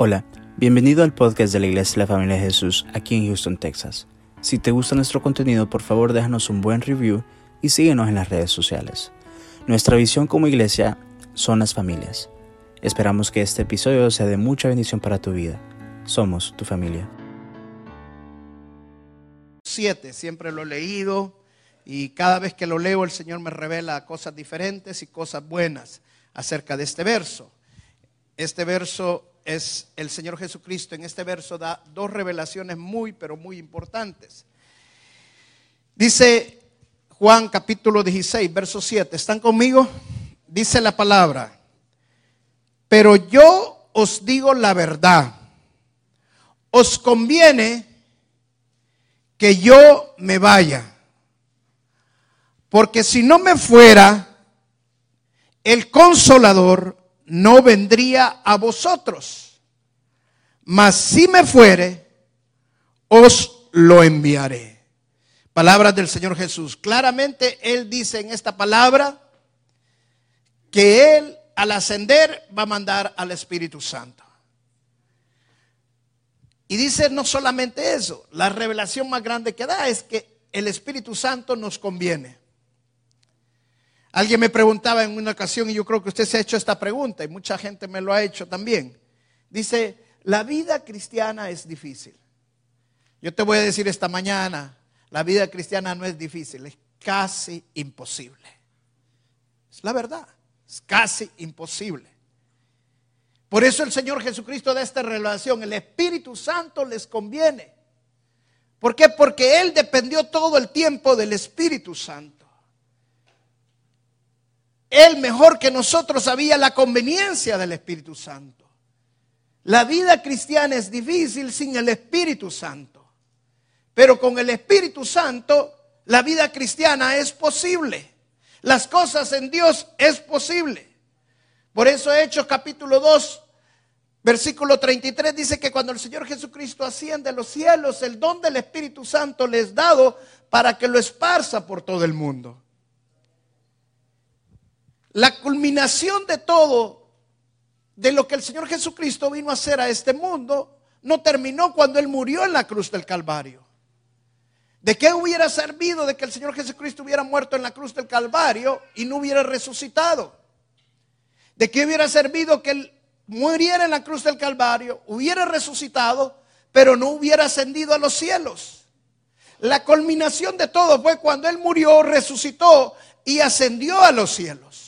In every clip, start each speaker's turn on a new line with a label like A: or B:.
A: Hola, bienvenido al podcast de la Iglesia de la Familia de Jesús aquí en Houston, Texas. Si te gusta nuestro contenido, por favor déjanos un buen review y síguenos en las redes sociales. Nuestra visión como iglesia son las familias. Esperamos que este episodio sea de mucha bendición para tu vida. Somos tu familia.
B: Siete, siempre lo he leído y cada vez que lo leo el Señor me revela cosas diferentes y cosas buenas acerca de este verso. Este verso es el Señor Jesucristo. En este verso da dos revelaciones muy, pero muy importantes. Dice Juan capítulo 16, verso 7. ¿Están conmigo? Dice la palabra. Pero yo os digo la verdad. Os conviene que yo me vaya. Porque si no me fuera, el consolador no vendría a vosotros. Mas si me fuere, os lo enviaré. Palabras del Señor Jesús. Claramente Él dice en esta palabra que Él al ascender va a mandar al Espíritu Santo. Y dice no solamente eso, la revelación más grande que da es que el Espíritu Santo nos conviene. Alguien me preguntaba en una ocasión, y yo creo que usted se ha hecho esta pregunta, y mucha gente me lo ha hecho también. Dice, la vida cristiana es difícil. Yo te voy a decir esta mañana, la vida cristiana no es difícil, es casi imposible. Es la verdad, es casi imposible. Por eso el Señor Jesucristo da esta relación, el Espíritu Santo les conviene. ¿Por qué? Porque Él dependió todo el tiempo del Espíritu Santo. Él mejor que nosotros sabía la conveniencia del Espíritu Santo. La vida cristiana es difícil sin el Espíritu Santo. Pero con el Espíritu Santo la vida cristiana es posible. Las cosas en Dios es posible. Por eso Hechos capítulo 2, versículo 33 dice que cuando el Señor Jesucristo asciende a los cielos, el don del Espíritu Santo le es dado para que lo esparza por todo el mundo. La culminación de todo, de lo que el Señor Jesucristo vino a hacer a este mundo, no terminó cuando Él murió en la cruz del Calvario. ¿De qué hubiera servido de que el Señor Jesucristo hubiera muerto en la cruz del Calvario y no hubiera resucitado? ¿De qué hubiera servido que Él muriera en la cruz del Calvario, hubiera resucitado, pero no hubiera ascendido a los cielos? La culminación de todo fue cuando Él murió, resucitó y ascendió a los cielos.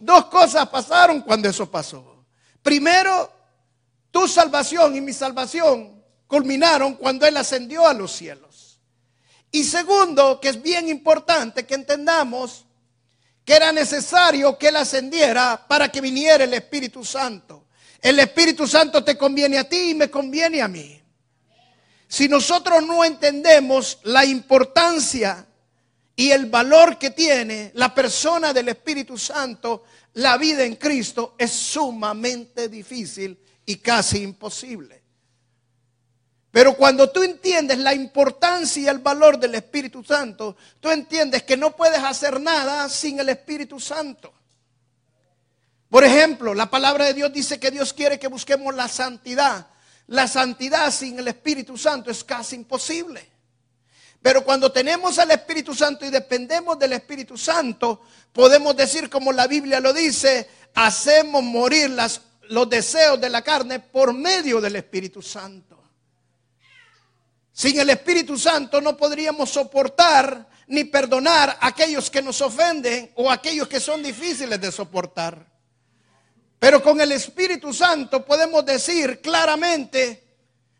B: Dos cosas pasaron cuando eso pasó. Primero, tu salvación y mi salvación culminaron cuando Él ascendió a los cielos. Y segundo, que es bien importante que entendamos que era necesario que Él ascendiera para que viniera el Espíritu Santo. El Espíritu Santo te conviene a ti y me conviene a mí. Si nosotros no entendemos la importancia y el valor que tiene la persona del Espíritu Santo, la vida en Cristo es sumamente difícil y casi imposible. Pero cuando tú entiendes la importancia y el valor del Espíritu Santo, tú entiendes que no puedes hacer nada sin el Espíritu Santo. Por ejemplo, la palabra de Dios dice que Dios quiere que busquemos la santidad. La santidad sin el Espíritu Santo es casi imposible. Pero cuando tenemos al Espíritu Santo y dependemos del Espíritu Santo, podemos decir como la Biblia lo dice, hacemos morir los deseos de la carne por medio del Espíritu Santo. Sin el Espíritu Santo no podríamos soportar ni perdonar a aquellos que nos ofenden o aquellos que son difíciles de soportar. Pero con el Espíritu Santo podemos decir claramente,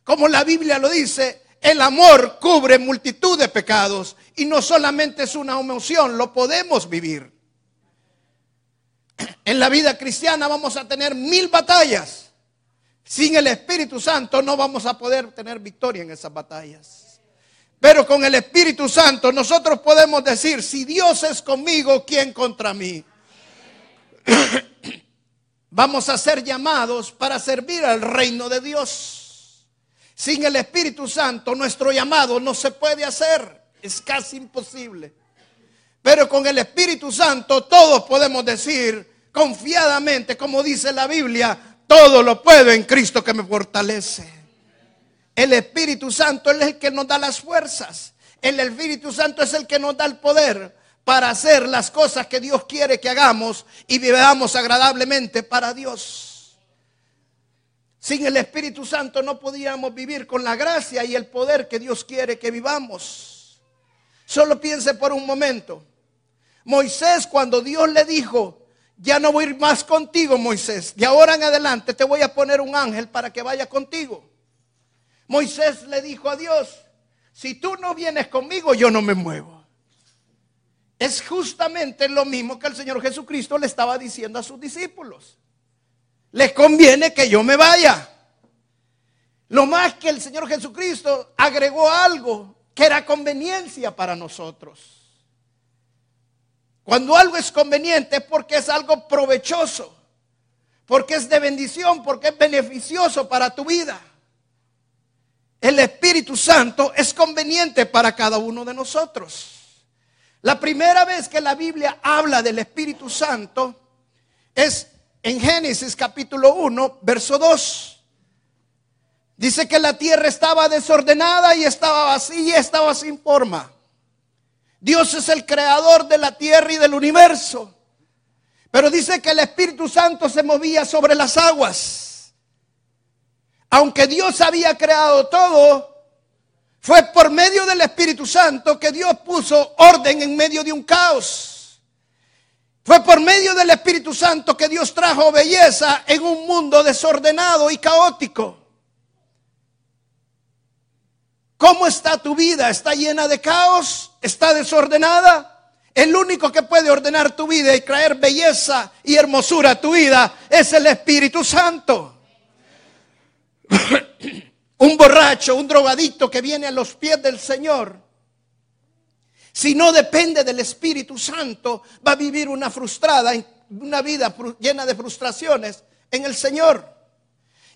B: como la Biblia lo dice, el amor cubre multitud de pecados y no solamente es una emoción, lo podemos vivir. En la vida cristiana vamos a tener mil batallas. Sin el Espíritu Santo no vamos a poder tener victoria en esas batallas. Pero con el Espíritu Santo nosotros podemos decir, si Dios es conmigo, ¿quién contra mí? Vamos a ser llamados para servir al reino de Dios. Sin el Espíritu Santo nuestro llamado no se puede hacer. Es casi imposible. Pero con el Espíritu Santo todos podemos decir confiadamente, como dice la Biblia, todo lo puedo en Cristo que me fortalece. El Espíritu Santo es el que nos da las fuerzas. El Espíritu Santo es el que nos da el poder para hacer las cosas que Dios quiere que hagamos y vivamos agradablemente para Dios. Sin el Espíritu Santo no podíamos vivir con la gracia y el poder que Dios quiere que vivamos. Solo piense por un momento. Moisés cuando Dios le dijo, ya no voy a ir más contigo, Moisés. De ahora en adelante te voy a poner un ángel para que vaya contigo. Moisés le dijo a Dios, si tú no vienes conmigo, yo no me muevo. Es justamente lo mismo que el Señor Jesucristo le estaba diciendo a sus discípulos. Les conviene que yo me vaya. Lo más que el Señor Jesucristo agregó algo que era conveniencia para nosotros. Cuando algo es conveniente es porque es algo provechoso, porque es de bendición, porque es beneficioso para tu vida. El Espíritu Santo es conveniente para cada uno de nosotros. La primera vez que la Biblia habla del Espíritu Santo es en Génesis capítulo 1, verso 2. Dice que la tierra estaba desordenada y estaba vacía y estaba sin forma. Dios es el creador de la tierra y del universo. Pero dice que el Espíritu Santo se movía sobre las aguas. Aunque Dios había creado todo, fue por medio del Espíritu Santo que Dios puso orden en medio de un caos. Fue por medio del Espíritu Santo que Dios trajo belleza en un mundo desordenado y caótico. ¿Cómo está tu vida? ¿Está llena de caos? ¿Está desordenada? El único que puede ordenar tu vida y traer belleza y hermosura a tu vida es el Espíritu Santo. un borracho, un drogadito que viene a los pies del Señor, si no depende del Espíritu Santo, va a vivir una frustrada, una vida llena de frustraciones en el Señor.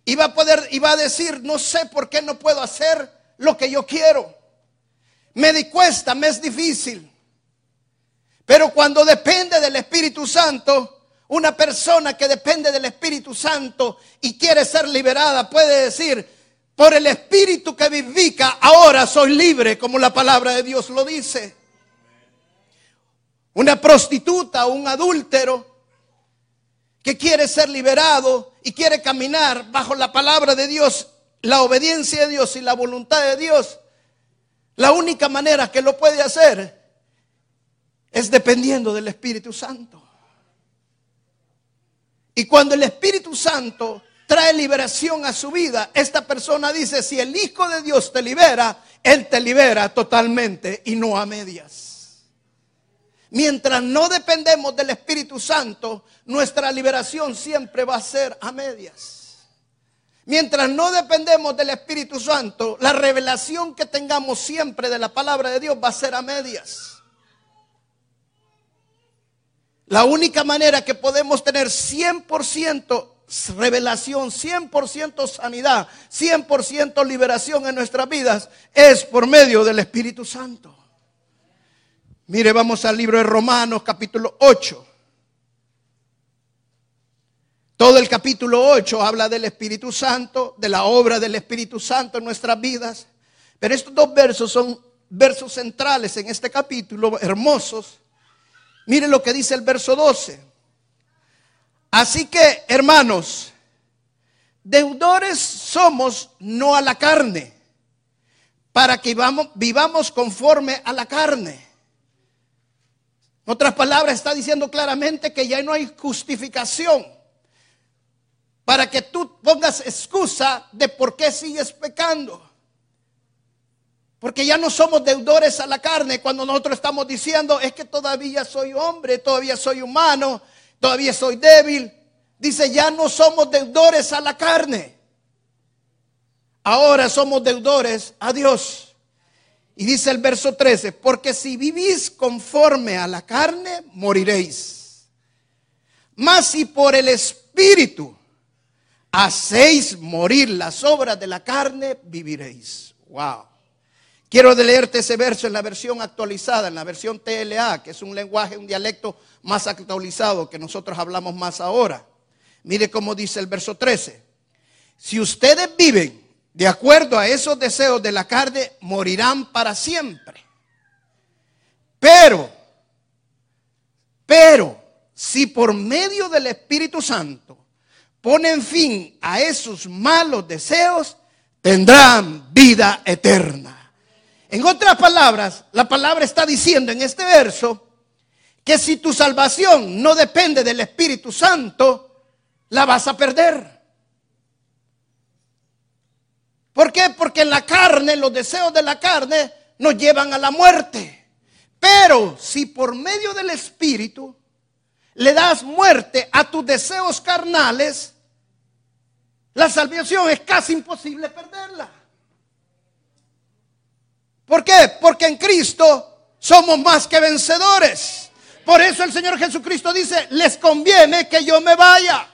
B: Y va a poder, y va a decir, no sé por qué no puedo hacer lo que yo quiero. Me di cuesta, me es difícil. Pero cuando depende del Espíritu Santo, una persona que depende del Espíritu Santo y quiere ser liberada puede decir, por el Espíritu que vivifica, ahora soy libre, como la palabra de Dios lo dice. Una prostituta o un adúltero que quiere ser liberado y quiere caminar bajo la palabra de Dios, la obediencia de Dios y la voluntad de Dios, la única manera que lo puede hacer es dependiendo del Espíritu Santo. Y cuando el Espíritu Santo trae liberación a su vida, esta persona dice, si el Hijo de Dios te libera, Él te libera totalmente y no a medias. Mientras no dependemos del Espíritu Santo, nuestra liberación siempre va a ser a medias. Mientras no dependemos del Espíritu Santo, la revelación que tengamos siempre de la palabra de Dios va a ser a medias. La única manera que podemos tener 100% revelación, 100% sanidad, 100% liberación en nuestras vidas es por medio del Espíritu Santo. Mire, vamos al libro de Romanos capítulo 8. Todo el capítulo 8 habla del Espíritu Santo, de la obra del Espíritu Santo en nuestras vidas. Pero estos dos versos son versos centrales en este capítulo, hermosos. Mire lo que dice el verso 12. Así que, hermanos, deudores somos no a la carne, para que vivamos, conforme a la carne. En otras palabras, está diciendo claramente que ya no hay justificación para que tú pongas excusa de por qué sigues pecando. Porque ya no somos deudores a la carne cuando nosotros estamos diciendo es que todavía soy hombre, todavía soy humano, todavía soy débil. Dice, ya no somos deudores a la carne. Ahora somos deudores a Dios. Y dice el verso 13, porque si vivís conforme a la carne, moriréis. Mas si por el Espíritu hacéis morir las obras de la carne, viviréis. Wow. Quiero leerte ese verso en la versión actualizada, en la versión TLA, que es un lenguaje, un dialecto más actualizado que nosotros hablamos más ahora. Mire cómo dice el verso 13. Si ustedes viven de acuerdo a esos deseos de la carne, morirán para siempre. Pero, pero, si por medio del Espíritu Santo ponen fin a esos malos deseos, tendrán vida eterna. En otras palabras, la palabra está diciendo en este verso que si tu salvación no depende del Espíritu Santo, la vas a perder. ¿Por qué? Porque en la carne, los deseos de la carne nos llevan a la muerte. Pero si por medio del Espíritu le das muerte a tus deseos carnales, la salvación es casi imposible perderla. ¿Por qué? Porque en Cristo somos más que vencedores. Por eso el Señor Jesucristo dice, les conviene que yo me vaya.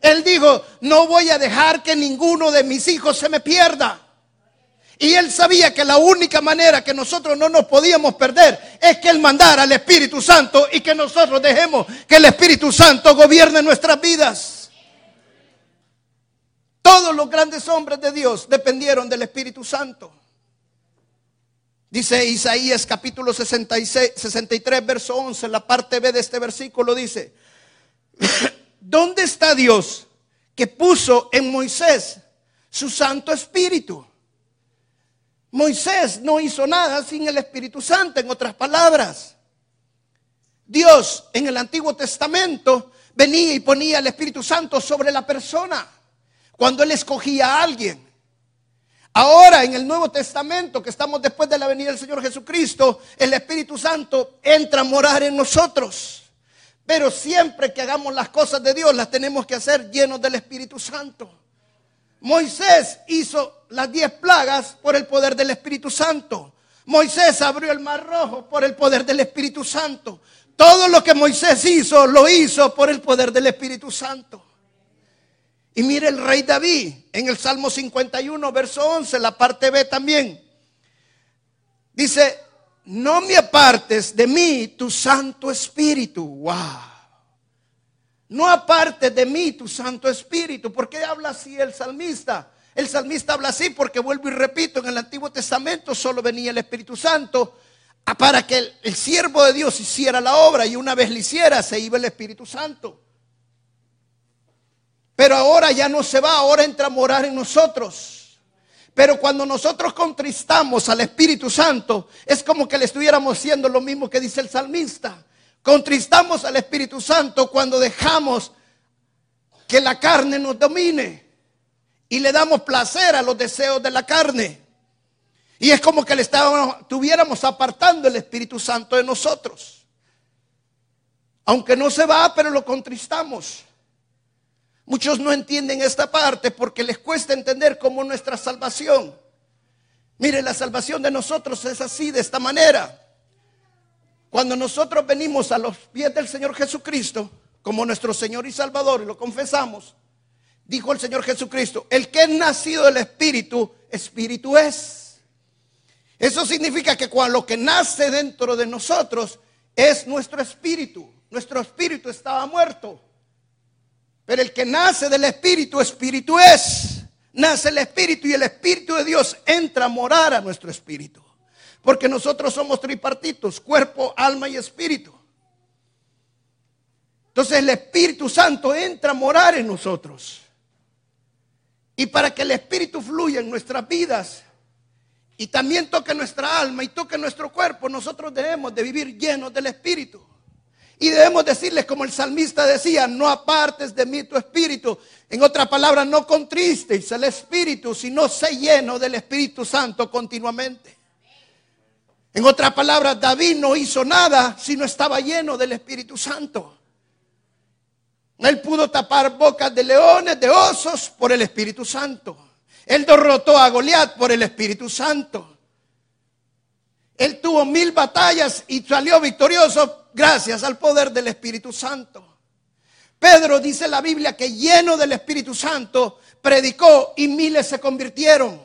B: Él dijo, no voy a dejar que ninguno de mis hijos se me pierda. Y él sabía que la única manera que nosotros no nos podíamos perder es que él mandara al Espíritu Santo y que nosotros dejemos que el Espíritu Santo gobierne nuestras vidas. Todos los grandes hombres de Dios dependieron del Espíritu Santo. Dice Isaías capítulo 66, 63, verso 11, la parte B de este versículo dice, ¿dónde está Dios que puso en Moisés su Santo Espíritu? Moisés no hizo nada sin el Espíritu Santo, en otras palabras. Dios en el Antiguo Testamento venía y ponía el Espíritu Santo sobre la persona cuando él escogía a alguien. Ahora en el Nuevo Testamento, que estamos después de la venida del Señor Jesucristo, el Espíritu Santo entra a morar en nosotros. Pero siempre que hagamos las cosas de Dios, las tenemos que hacer llenos del Espíritu Santo. Moisés hizo las diez plagas por el poder del Espíritu Santo. Moisés abrió el mar rojo por el poder del Espíritu Santo. Todo lo que Moisés hizo, lo hizo por el poder del Espíritu Santo. Y mire el rey David en el Salmo 51, verso 11, la parte B también. Dice, no me apartes de mí tu Santo Espíritu. Wow. No apartes de mí tu Santo Espíritu. ¿Por qué habla así el salmista? El salmista habla así porque vuelvo y repito, en el Antiguo Testamento solo venía el Espíritu Santo para que el, el siervo de Dios hiciera la obra y una vez le hiciera se iba el Espíritu Santo. Pero ahora ya no se va, ahora entra a morar en nosotros. Pero cuando nosotros contristamos al Espíritu Santo, es como que le estuviéramos haciendo lo mismo que dice el salmista. Contristamos al Espíritu Santo cuando dejamos que la carne nos domine y le damos placer a los deseos de la carne. Y es como que le estuviéramos apartando el Espíritu Santo de nosotros. Aunque no se va, pero lo contristamos. Muchos no entienden esta parte porque les cuesta entender cómo nuestra salvación. Mire, la salvación de nosotros es así, de esta manera. Cuando nosotros venimos a los pies del Señor Jesucristo, como nuestro Señor y Salvador, y lo confesamos, dijo el Señor Jesucristo, el que es nacido del Espíritu, Espíritu es. Eso significa que cuando lo que nace dentro de nosotros es nuestro espíritu. Nuestro espíritu estaba muerto. Pero el que nace del Espíritu, Espíritu es. Nace el Espíritu y el Espíritu de Dios entra a morar a nuestro Espíritu. Porque nosotros somos tripartitos, cuerpo, alma y espíritu. Entonces el Espíritu Santo entra a morar en nosotros. Y para que el Espíritu fluya en nuestras vidas y también toque nuestra alma y toque nuestro cuerpo, nosotros debemos de vivir llenos del Espíritu. Y debemos decirles, como el salmista decía, no apartes de mí tu espíritu. En otras palabras, no contristes el espíritu, sino sé lleno del Espíritu Santo continuamente. En otras palabras, David no hizo nada si no estaba lleno del Espíritu Santo. Él pudo tapar bocas de leones, de osos, por el Espíritu Santo. Él derrotó a Goliat por el Espíritu Santo. Él tuvo mil batallas y salió victorioso gracias al poder del Espíritu Santo. Pedro dice la Biblia que lleno del Espíritu Santo predicó y miles se convirtieron.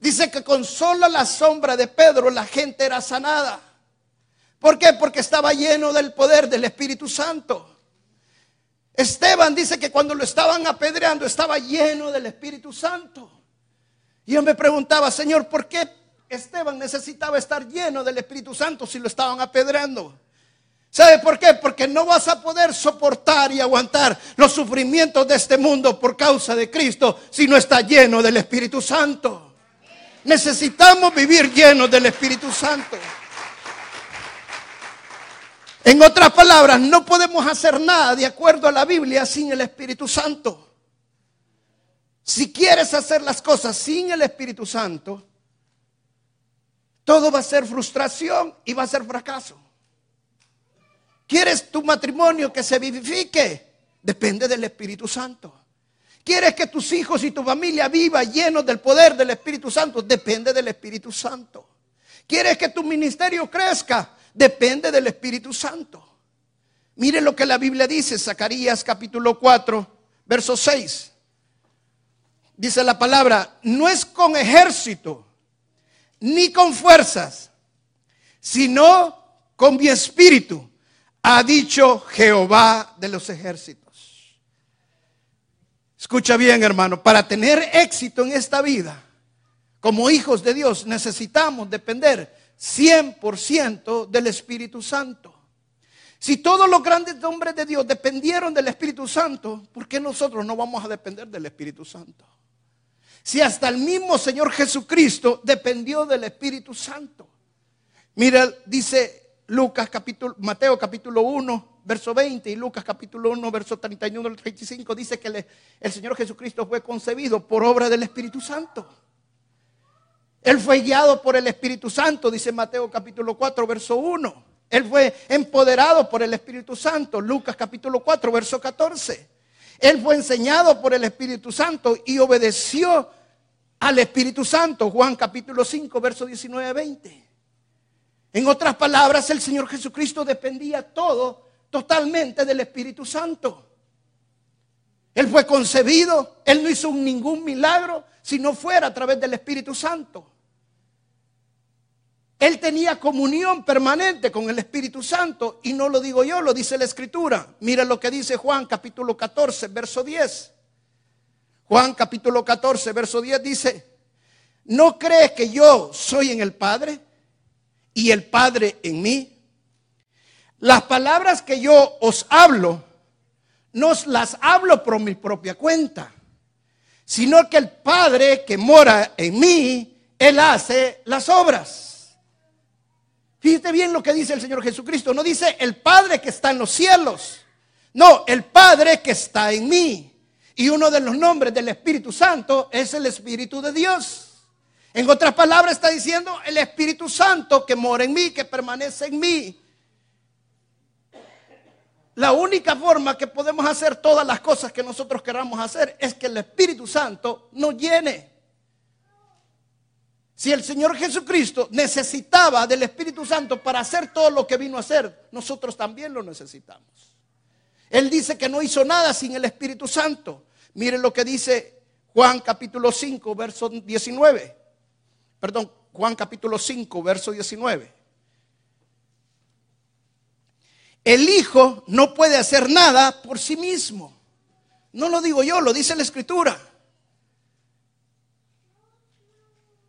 B: Dice que con solo la sombra de Pedro la gente era sanada. ¿Por qué? Porque estaba lleno del poder del Espíritu Santo. Esteban dice que cuando lo estaban apedreando estaba lleno del Espíritu Santo. Y yo me preguntaba, Señor, ¿por qué Esteban necesitaba estar lleno del Espíritu Santo si lo estaban apedreando? ¿Sabe por qué? Porque no vas a poder soportar y aguantar los sufrimientos de este mundo por causa de Cristo si no está lleno del Espíritu Santo. Necesitamos vivir llenos del Espíritu Santo. En otras palabras, no podemos hacer nada de acuerdo a la Biblia sin el Espíritu Santo. Si quieres hacer las cosas sin el Espíritu Santo, todo va a ser frustración y va a ser fracaso. ¿Quieres tu matrimonio que se vivifique? Depende del Espíritu Santo. ¿Quieres que tus hijos y tu familia viva llenos del poder del Espíritu Santo? Depende del Espíritu Santo. ¿Quieres que tu ministerio crezca? Depende del Espíritu Santo. Mire lo que la Biblia dice, Zacarías capítulo 4, verso 6. Dice la palabra, no es con ejército ni con fuerzas, sino con mi espíritu ha dicho Jehová de los ejércitos. Escucha bien, hermano, para tener éxito en esta vida, como hijos de Dios, necesitamos depender 100% del Espíritu Santo. Si todos los grandes hombres de Dios dependieron del Espíritu Santo, ¿por qué nosotros no vamos a depender del Espíritu Santo? Si hasta el mismo Señor Jesucristo dependió del Espíritu Santo. Mira, dice Lucas capítulo, Mateo capítulo 1, verso 20 y Lucas capítulo 1, verso 31 al 35 dice que el Señor Jesucristo fue concebido por obra del Espíritu Santo. Él fue guiado por el Espíritu Santo, dice Mateo capítulo 4, verso 1. Él fue empoderado por el Espíritu Santo, Lucas capítulo 4, verso 14. Él fue enseñado por el Espíritu Santo y obedeció al Espíritu Santo, Juan capítulo 5, verso 19 20. En otras palabras, el Señor Jesucristo dependía todo totalmente del Espíritu Santo. Él fue concebido, Él no hizo ningún milagro si no fuera a través del Espíritu Santo. Él tenía comunión permanente con el Espíritu Santo y no lo digo yo, lo dice la Escritura. Mira lo que dice Juan capítulo 14, verso 10. Juan capítulo 14, verso 10 dice, ¿no crees que yo soy en el Padre? y el Padre en mí. Las palabras que yo os hablo, no las hablo por mi propia cuenta, sino que el Padre que mora en mí, Él hace las obras. Fíjate bien lo que dice el Señor Jesucristo. No dice el Padre que está en los cielos. No, el Padre que está en mí. Y uno de los nombres del Espíritu Santo es el Espíritu de Dios. En otras palabras está diciendo el Espíritu Santo que mora en mí, que permanece en mí. La única forma que podemos hacer todas las cosas que nosotros queramos hacer es que el Espíritu Santo nos llene. Si el Señor Jesucristo necesitaba del Espíritu Santo para hacer todo lo que vino a hacer, nosotros también lo necesitamos. Él dice que no hizo nada sin el Espíritu Santo. Miren lo que dice Juan capítulo 5, verso 19 perdón, Juan capítulo 5, verso 19. El Hijo no puede hacer nada por sí mismo. No lo digo yo, lo dice la Escritura.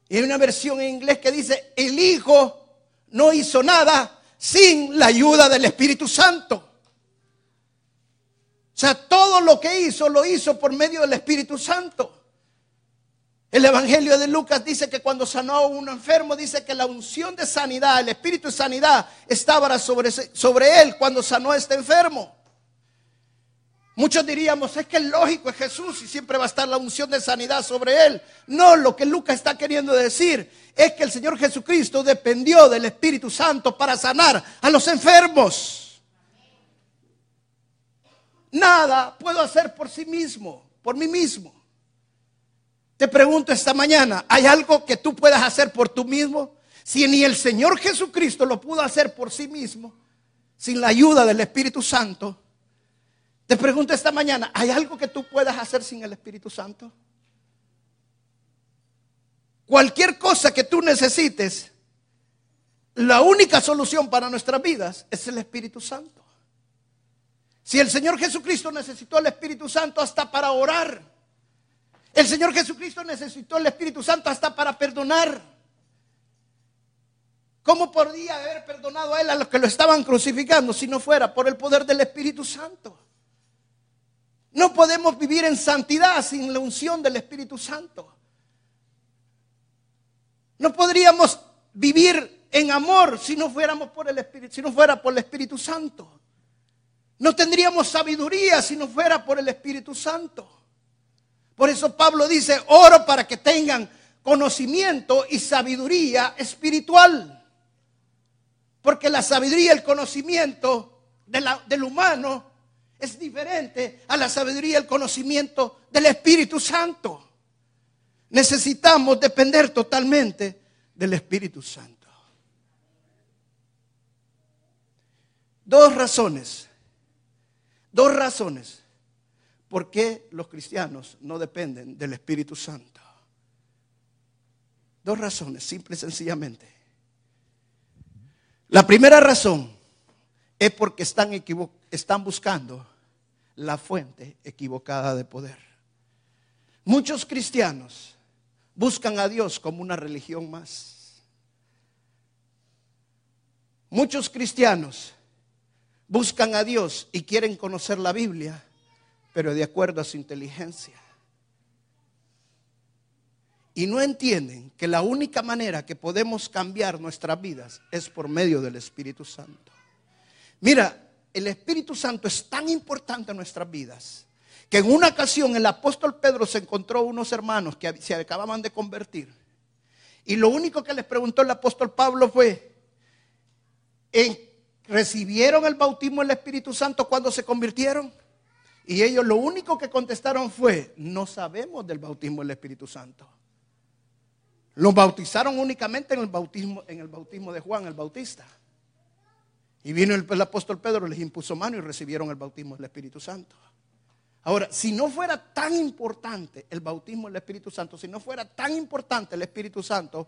B: Y hay una versión en inglés que dice, el Hijo no hizo nada sin la ayuda del Espíritu Santo. O sea, todo lo que hizo lo hizo por medio del Espíritu Santo. El Evangelio de Lucas dice que cuando sanó a un enfermo, dice que la unción de sanidad, el espíritu de sanidad, estaba sobre, sobre él cuando sanó a este enfermo. Muchos diríamos, es que es lógico, es Jesús y siempre va a estar la unción de sanidad sobre él. No, lo que Lucas está queriendo decir es que el Señor Jesucristo dependió del Espíritu Santo para sanar a los enfermos. Nada puedo hacer por sí mismo, por mí mismo. Te pregunto esta mañana, ¿hay algo que tú puedas hacer por tú mismo? Si ni el Señor Jesucristo lo pudo hacer por sí mismo, sin la ayuda del Espíritu Santo, te pregunto esta mañana, ¿hay algo que tú puedas hacer sin el Espíritu Santo? Cualquier cosa que tú necesites, la única solución para nuestras vidas es el Espíritu Santo. Si el Señor Jesucristo necesitó el Espíritu Santo hasta para orar. El Señor Jesucristo necesitó el Espíritu Santo hasta para perdonar. ¿Cómo podría haber perdonado a él a los que lo estaban crucificando si no fuera por el poder del Espíritu Santo? No podemos vivir en santidad sin la unción del Espíritu Santo. No podríamos vivir en amor si no fuéramos por el Espíritu, si no fuera por el Espíritu Santo. No tendríamos sabiduría si no fuera por el Espíritu Santo. Por eso Pablo dice, oro para que tengan conocimiento y sabiduría espiritual. Porque la sabiduría y el conocimiento del humano es diferente a la sabiduría y el conocimiento del Espíritu Santo. Necesitamos depender totalmente del Espíritu Santo. Dos razones Dos razones por qué los cristianos no dependen del Espíritu Santo. Dos razones, simple y sencillamente. La primera razón es porque están, están buscando la fuente equivocada de poder. Muchos cristianos buscan a Dios como una religión más. Muchos cristianos buscan a Dios y quieren conocer la Biblia, pero de acuerdo a su inteligencia. Y no entienden que la única manera que podemos cambiar nuestras vidas es por medio del Espíritu Santo. Mira, el Espíritu Santo es tan importante en nuestras vidas que en una ocasión el apóstol Pedro se encontró unos hermanos que se acababan de convertir. Y lo único que les preguntó el apóstol Pablo fue, ¿en recibieron el bautismo del Espíritu Santo cuando se convirtieron. Y ellos lo único que contestaron fue, no sabemos del bautismo del Espíritu Santo. Los bautizaron únicamente en el bautismo, en el bautismo de Juan el Bautista. Y vino el, apóstol Pedro, les impuso mano y recibieron el bautismo del Espíritu Santo. Ahora, si no fuera tan importante el bautismo del Espíritu Santo, si no fuera tan importante el Espíritu Santo,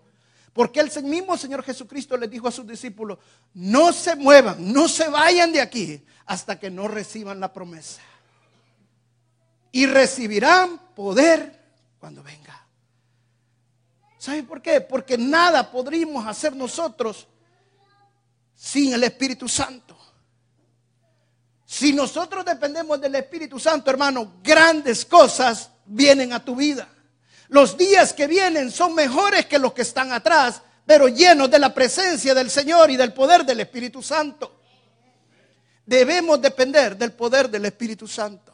B: porque el mismo Señor Jesucristo les dijo a sus discípulos, no se muevan, no se vayan de aquí hasta que no reciban la promesa. Y recibirán poder cuando venga. ¿Sabe por qué? Porque nada podríamos hacer nosotros sin el Espíritu Santo. Si nosotros dependemos del Espíritu Santo, hermano, grandes cosas vienen a tu vida. Los días que vienen son mejores que los que están atrás, pero llenos de la presencia del Señor y del poder del Espíritu Santo. Debemos depender del poder del Espíritu Santo.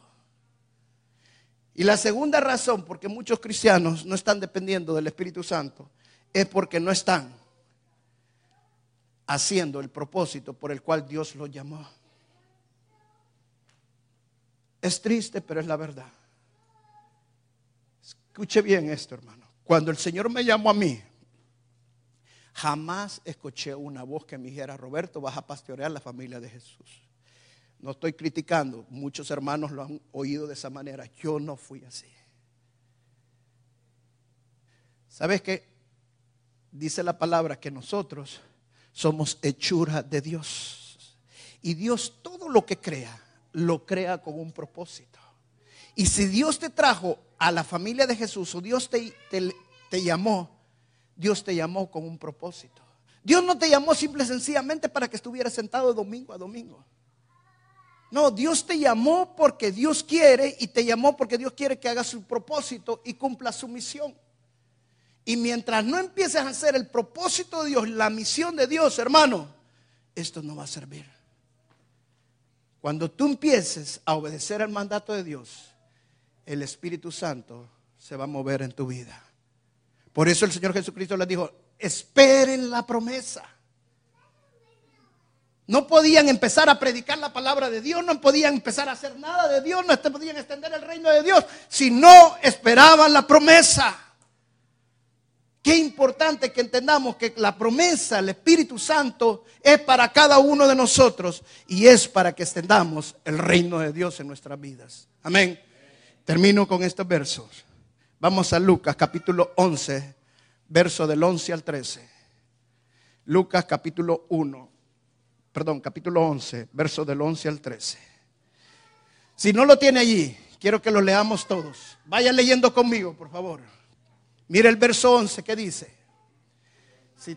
B: Y la segunda razón por que muchos cristianos no están dependiendo del Espíritu Santo es porque no están haciendo el propósito por el cual Dios los llamó. Es triste, pero es la verdad. Escuche bien esto, hermano. Cuando el Señor me llamó a mí, jamás escuché una voz que me dijera, Roberto, vas a pastorear la familia de Jesús. No estoy criticando, muchos hermanos lo han oído de esa manera. Yo no fui así. ¿Sabes qué? Dice la palabra que nosotros somos hechura de Dios. Y Dios todo lo que crea, lo crea con un propósito. Y si Dios te trajo a la familia de Jesús o Dios te, te, llamó, Dios te llamó con un propósito. Dios no te llamó simple y sencillamente para que estuvieras sentado domingo a domingo. No, Dios te llamó porque Dios quiere y te llamó porque Dios quiere que hagas su propósito y cumpla su misión. Y mientras no empieces a hacer el propósito de Dios, la misión de Dios, hermano, esto no va a servir. Cuando tú empieces a obedecer el mandato de Dios, el Espíritu Santo se va a mover en tu vida. Por eso el Señor Jesucristo les dijo, esperen la promesa. No podían empezar a predicar la palabra de Dios, no podían empezar a hacer nada de Dios, no podían extender el reino de Dios si no esperaban la promesa. Qué importante que entendamos que la promesa, el Espíritu Santo, es para cada uno de nosotros y es para que extendamos el reino de Dios en nuestras vidas. Amén. Termino con estos versos. Vamos a Lucas capítulo 11, verso del 11 al 13. Lucas capítulo 1, perdón, capítulo 11, verso del 11 al 13. Si no lo tiene allí, quiero que lo leamos todos. Vaya leyendo conmigo, por favor. Mire el verso 11 que dice. Si,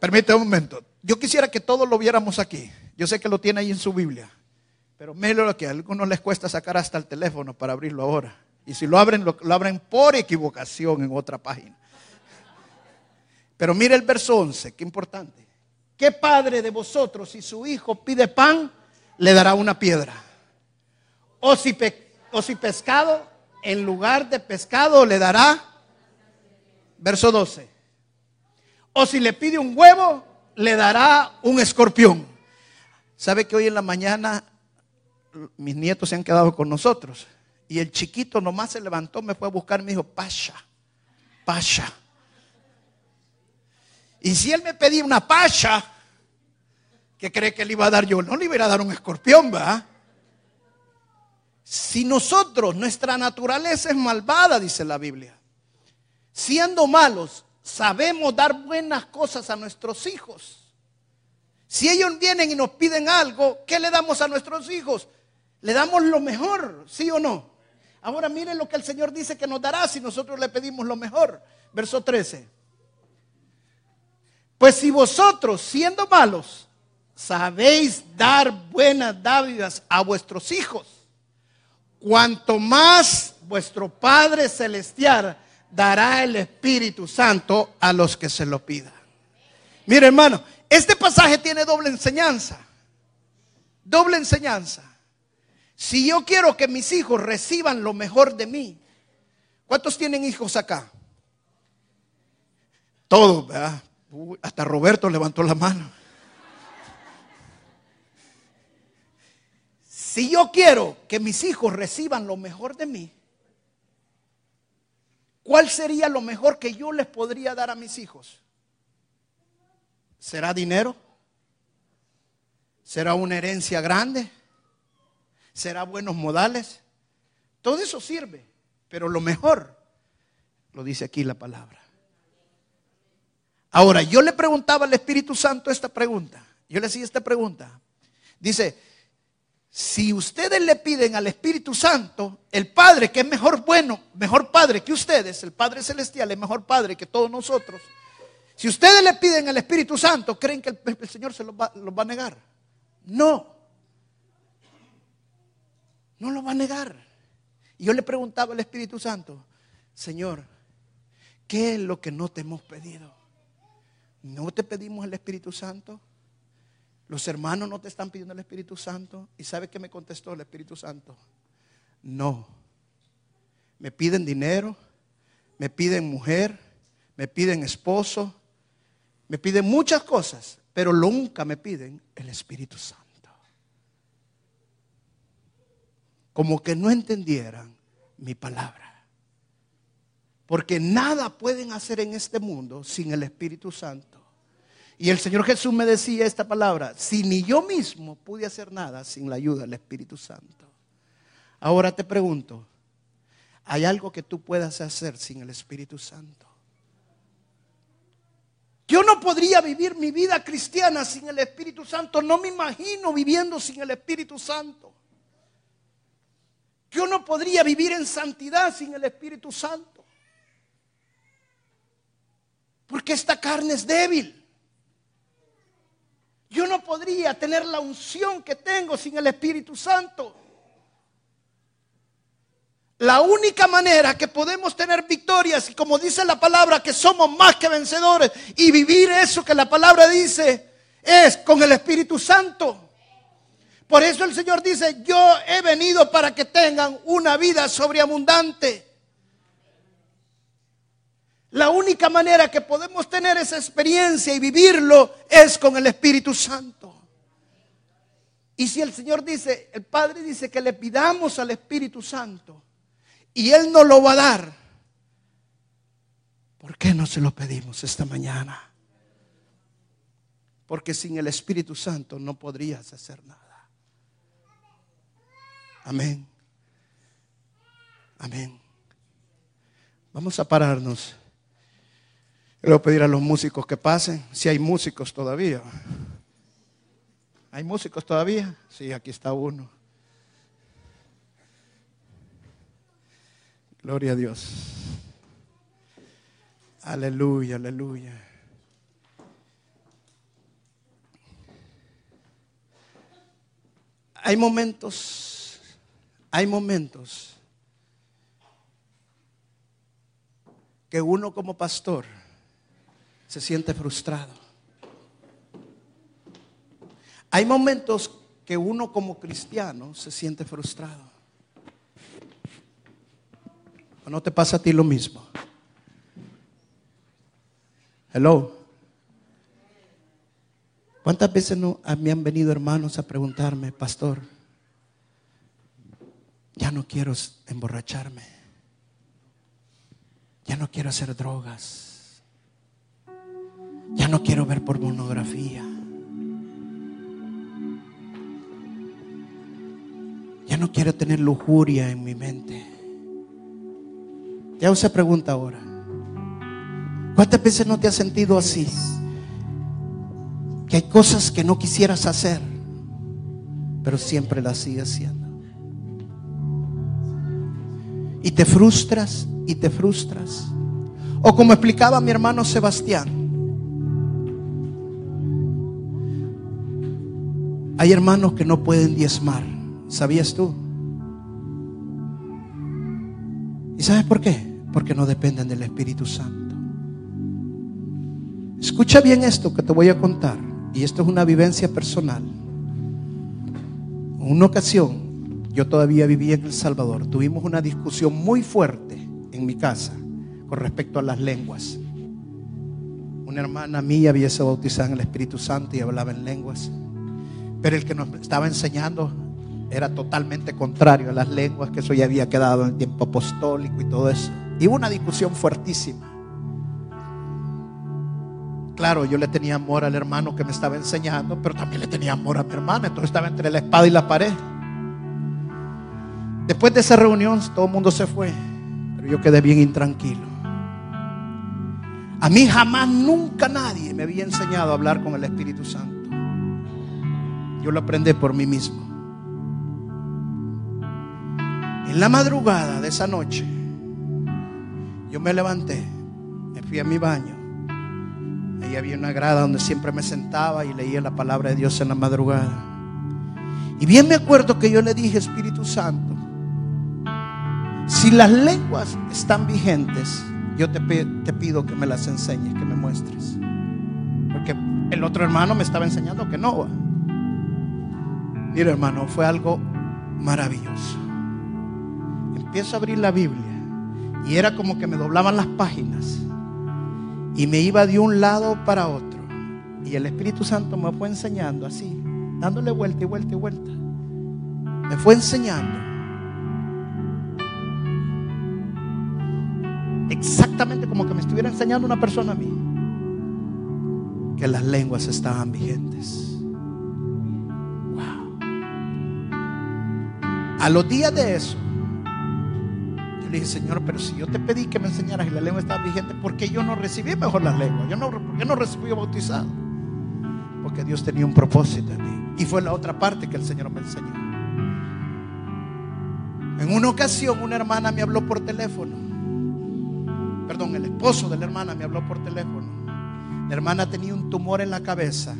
B: permítame un momento. Yo quisiera que todos lo viéramos aquí. Yo sé que lo tiene ahí en su Biblia. Pero lo que a algunos les cuesta sacar hasta el teléfono para abrirlo ahora. Y si lo abren, lo, lo abren por equivocación en otra página. Pero mire el verso 11, qué importante. ¿Qué padre de vosotros, si su hijo pide pan, le dará una piedra? O si, o si pescado, en lugar de pescado, le dará, verso 12. O si le pide un huevo, le dará un escorpión. ¿Sabe que hoy en la mañana mis nietos se han quedado con nosotros? Y el chiquito nomás se levantó, me fue a buscar, me dijo, Pasha, Pasha. Y si él me pedía una pacha, ¿qué cree que le iba a dar yo? No le iba a dar un escorpión, ¿va? Si nosotros, nuestra naturaleza es malvada, dice la Biblia, siendo malos, sabemos dar buenas cosas a nuestros hijos. Si ellos vienen y nos piden algo, ¿qué le damos a nuestros hijos? Le damos lo mejor, ¿sí o no? Ahora miren lo que el Señor dice que nos dará si nosotros le pedimos lo mejor. Verso 13. Pues si vosotros, siendo malos, sabéis dar buenas dádivas a vuestros hijos, cuanto más vuestro Padre Celestial dará el Espíritu Santo a los que se lo pidan. Mire hermano, este pasaje tiene doble enseñanza. Doble enseñanza. Si yo quiero que mis hijos reciban lo mejor de mí, ¿cuántos tienen hijos acá? Todos, hasta Roberto levantó la mano. Si yo quiero que mis hijos reciban lo mejor de mí, ¿cuál sería lo mejor que yo les podría dar a mis hijos? ¿Será dinero? ¿Será una herencia grande? ¿Será buenos modales? Todo eso sirve, pero lo mejor lo dice aquí la palabra. Ahora, yo le preguntaba al Espíritu Santo esta pregunta. Yo le hacía esta pregunta. Dice, si ustedes le piden al Espíritu Santo, el Padre, que es mejor bueno, mejor Padre que ustedes, el Padre Celestial es mejor Padre que todos nosotros, si ustedes le piden al Espíritu Santo, ¿creen que el, Señor se los va, los va a negar? No. No lo va a negar. Y yo le preguntaba al Espíritu Santo, Señor, ¿qué es lo que no te hemos pedido? ¿No te pedimos el Espíritu Santo? Los hermanos no te están pidiendo el Espíritu Santo. ¿Y sabe qué me contestó el Espíritu Santo? No. Me piden dinero, me piden mujer, me piden esposo, me piden muchas cosas, pero nunca me piden el Espíritu Santo. Como que no entendieran mi palabra. Porque nada pueden hacer en este mundo sin el Espíritu Santo. Y el Señor Jesús me decía esta palabra, si ni yo mismo pude hacer nada sin la ayuda del Espíritu Santo. Ahora te pregunto, ¿hay algo que tú puedas hacer sin el Espíritu Santo? Yo no podría vivir mi vida cristiana sin el Espíritu Santo. No me imagino viviendo sin el Espíritu Santo. Yo no podría vivir en santidad sin el Espíritu Santo. Porque esta carne es débil. No podría tener la unción que tengo sin el Espíritu Santo. La única manera que podemos tener victorias, y como dice la palabra, que somos más que vencedores, y vivir eso que la palabra dice, es con el Espíritu Santo. Por eso el Señor dice, yo he venido para que tengan una vida sobreabundante. La única manera que podemos tener esa experiencia y vivirlo es con el Espíritu Santo. Y si el Señor dice, el Padre dice que le pidamos al Espíritu Santo y Él nos lo va a dar, ¿por qué no se lo pedimos esta mañana? Porque sin el Espíritu Santo no podrías hacer nada. Amén. Amén. Vamos a pararnos. Le voy a pedir a los músicos que pasen, si hay músicos todavía. ¿Hay músicos todavía? Sí, aquí está uno. Gloria a Dios. Aleluya, aleluya. Hay momentos, hay momentos que uno como pastor se siente frustrado. Hay momentos que uno como cristiano se siente frustrado. ¿O no te pasa a ti lo mismo? Hello. ¿Cuántas veces no me han venido hermanos a preguntarme, pastor, ya no quiero emborracharme, ya no quiero hacer drogas, ya no quiero ver pornografía, ya no quiero tener lujuria en mi mente? Ya usted pregunta ahora, ¿cuántas veces no te has sentido así? que hay cosas que no quisieras hacer, pero siempre las sigues haciendo. Y te frustras y te frustras. O como explicaba mi hermano Sebastián, hay hermanos que no pueden diezmar. ¿Sabías tú? ¿Y sabes por qué? Porque no dependen del Espíritu Santo. Escucha bien esto que te voy a contar y esto es una vivencia personal. En una ocasión, yo todavía vivía en El Salvador, tuvimos una discusión muy fuerte en mi casa con respecto a las lenguas. Una hermana mía había sido bautizada en el Espíritu Santo y hablaba en lenguas, pero el que nos estaba enseñando era totalmente contrario a las lenguas, que eso ya había quedado en el tiempo apostólico y todo eso. Y hubo una discusión fuertísima. Claro, yo le tenía amor al hermano que me estaba enseñando, pero también le tenía amor a mi hermana. Entonces estaba entre la espada y la pared. Después de esa reunión, todo el mundo se fue, pero yo quedé bien intranquilo. A mí jamás, nunca nadie me había enseñado a hablar con el Espíritu Santo. Yo lo aprendí por mí mismo. En la madrugada de esa noche, yo me levanté, me fui a mi baño Ahí había una grada donde siempre me sentaba y leía la palabra de Dios en la madrugada. Y bien me acuerdo que yo le dije, Espíritu Santo, si las lenguas están vigentes, yo te, te pido que me las enseñes, que me muestres. Porque el otro hermano me estaba enseñando que no. Mira hermano, fue algo maravilloso. Empiezo a abrir la Biblia y era como que me doblaban las páginas y me iba de un lado para otro. Y el Espíritu Santo me fue enseñando así, dándole vuelta y vuelta y vuelta. Me fue enseñando exactamente como que me estuviera enseñando una persona a mí, que las lenguas estaban vigentes. A los días de eso, yo le dije, Señor, pero si yo te pedí que me enseñaras y la lengua estaba vigente, ¿por qué yo no recibí mejor las lenguas? Yo no, ¿Por qué no recibí bautizado? Porque Dios tenía un propósito en mí. Y fue la otra parte que el Señor me enseñó. En una ocasión una hermana me habló por teléfono. Perdón, el esposo de la hermana me habló por teléfono. La hermana tenía un tumor en la cabeza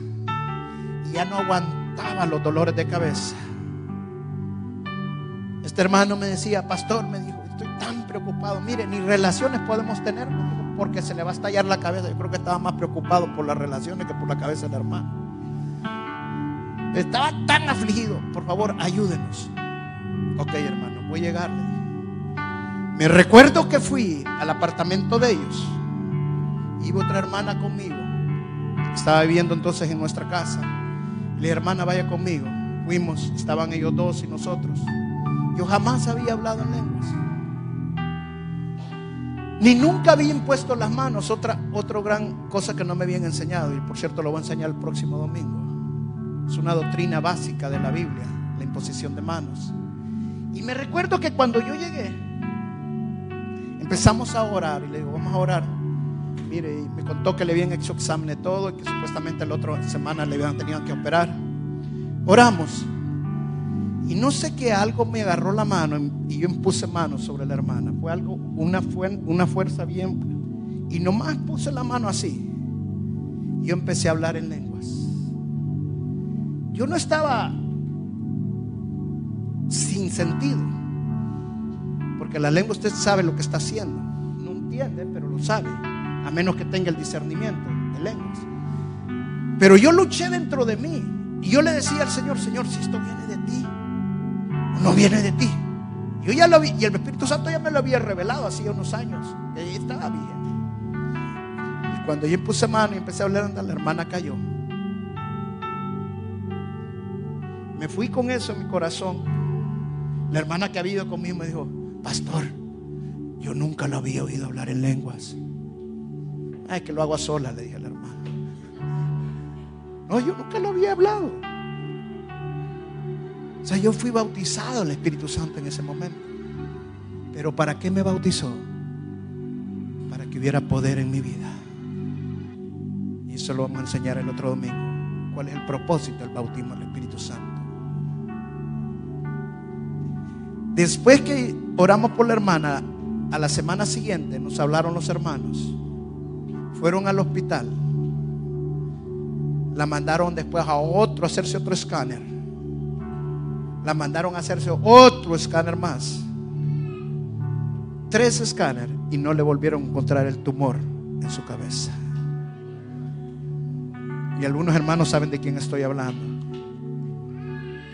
B: y ya no aguantaba los dolores de cabeza. Este hermano me decía, pastor, me dijo, estoy tan preocupado. Mire, ni relaciones podemos tener porque se le va a estallar la cabeza. Yo creo que estaba más preocupado por las relaciones que por la cabeza del hermano. Estaba tan afligido. Por favor, ayúdenos. Ok, hermano, voy a llegarle. Me recuerdo que fui al apartamento de ellos. Iba otra hermana conmigo. Estaba viviendo entonces en nuestra casa. La hermana, vaya conmigo. Fuimos, estaban ellos dos y nosotros. Yo jamás había hablado en lenguas. Ni nunca había impuesto las manos. Otra, otra gran cosa que no me habían enseñado. Y por cierto lo voy a enseñar el próximo domingo. Es una doctrina básica de la Biblia. La imposición de manos. Y me recuerdo que cuando yo llegué. Empezamos a orar. Y le digo, vamos a orar. Mire, me contó que le habían hecho examen de todo. Y que supuestamente la otra semana le habían tenido que operar. Oramos. Y no sé qué algo me agarró la mano y yo puse mano sobre la hermana. Fue algo, una, una fuerza bien. Y nomás puse la mano así. Y yo empecé a hablar en lenguas. Yo no estaba sin sentido. Porque la lengua usted sabe lo que está haciendo. No entiende, pero lo sabe. A menos que tenga el discernimiento de lenguas. Pero yo luché dentro de mí. Y yo le decía al Señor, Señor, si esto viene no viene de ti. Yo ya lo vi, y el Espíritu Santo ya me lo había revelado hacía unos años. Y estaba bien. Y cuando yo puse mano y empecé a hablar, la hermana cayó. Me fui con eso en mi corazón. La hermana que había ido conmigo me dijo, pastor, yo nunca lo había oído hablar en lenguas. Ay, que lo hago a sola, le dije a la hermana. No, yo nunca lo había hablado. O sea, yo fui bautizado el Espíritu Santo en ese momento. Pero ¿para qué me bautizó? Para que hubiera poder en mi vida. Y eso lo vamos a enseñar el otro domingo. ¿Cuál es el propósito del bautismo del Espíritu Santo? Después que oramos por la hermana, a la semana siguiente nos hablaron los hermanos. Fueron al hospital. La mandaron después a otro a hacerse otro escáner la mandaron a hacerse otro escáner más. Tres escáneres y no le volvieron a encontrar el tumor en su cabeza. Y algunos hermanos saben de quién estoy hablando.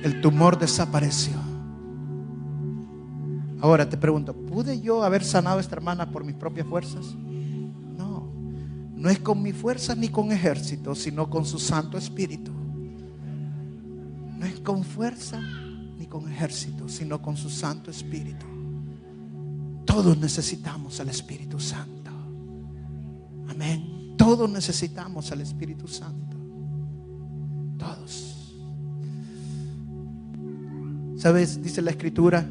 B: El tumor desapareció. Ahora te pregunto, ¿pude yo haber sanado a esta hermana por mis propias fuerzas? No, no es con mi fuerza ni con ejército, sino con su Santo Espíritu. No es con fuerza con ejército, sino con su Santo Espíritu. Todos necesitamos al Espíritu Santo. Amén. Todos necesitamos al Espíritu Santo. Todos. ¿Sabes? Dice la Escritura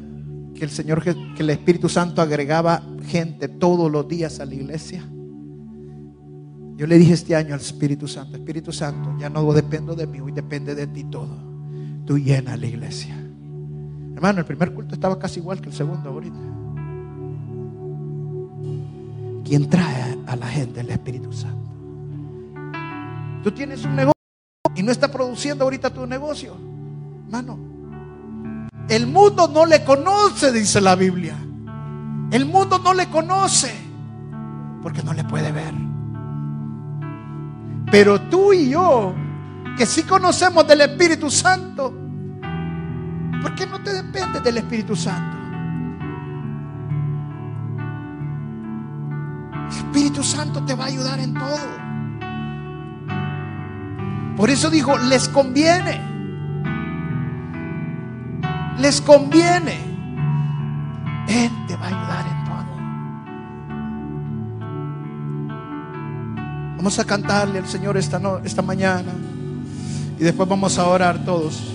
B: que el Señor, que el Espíritu Santo agregaba gente todos los días a la iglesia. Yo le dije este año al Espíritu Santo, Espíritu Santo, ya no dependo de mí, hoy depende de ti todo. Tú llena la iglesia. Hermano, el primer culto estaba casi igual que el segundo ahorita. ¿Quién trae a la gente el Espíritu Santo? Tú tienes un negocio y no está produciendo ahorita tu negocio. Hermano, el mundo no le conoce, dice la Biblia. El mundo no le conoce porque no le puede ver. Pero tú y yo, que sí conocemos del Espíritu Santo, ¿Por qué no te dependes del Espíritu Santo? El Espíritu Santo te va a ayudar en todo. Por eso dijo, les conviene. Les conviene. Él te va a ayudar en todo. Vamos a cantarle al Señor esta, esta mañana. Y después vamos a orar todos.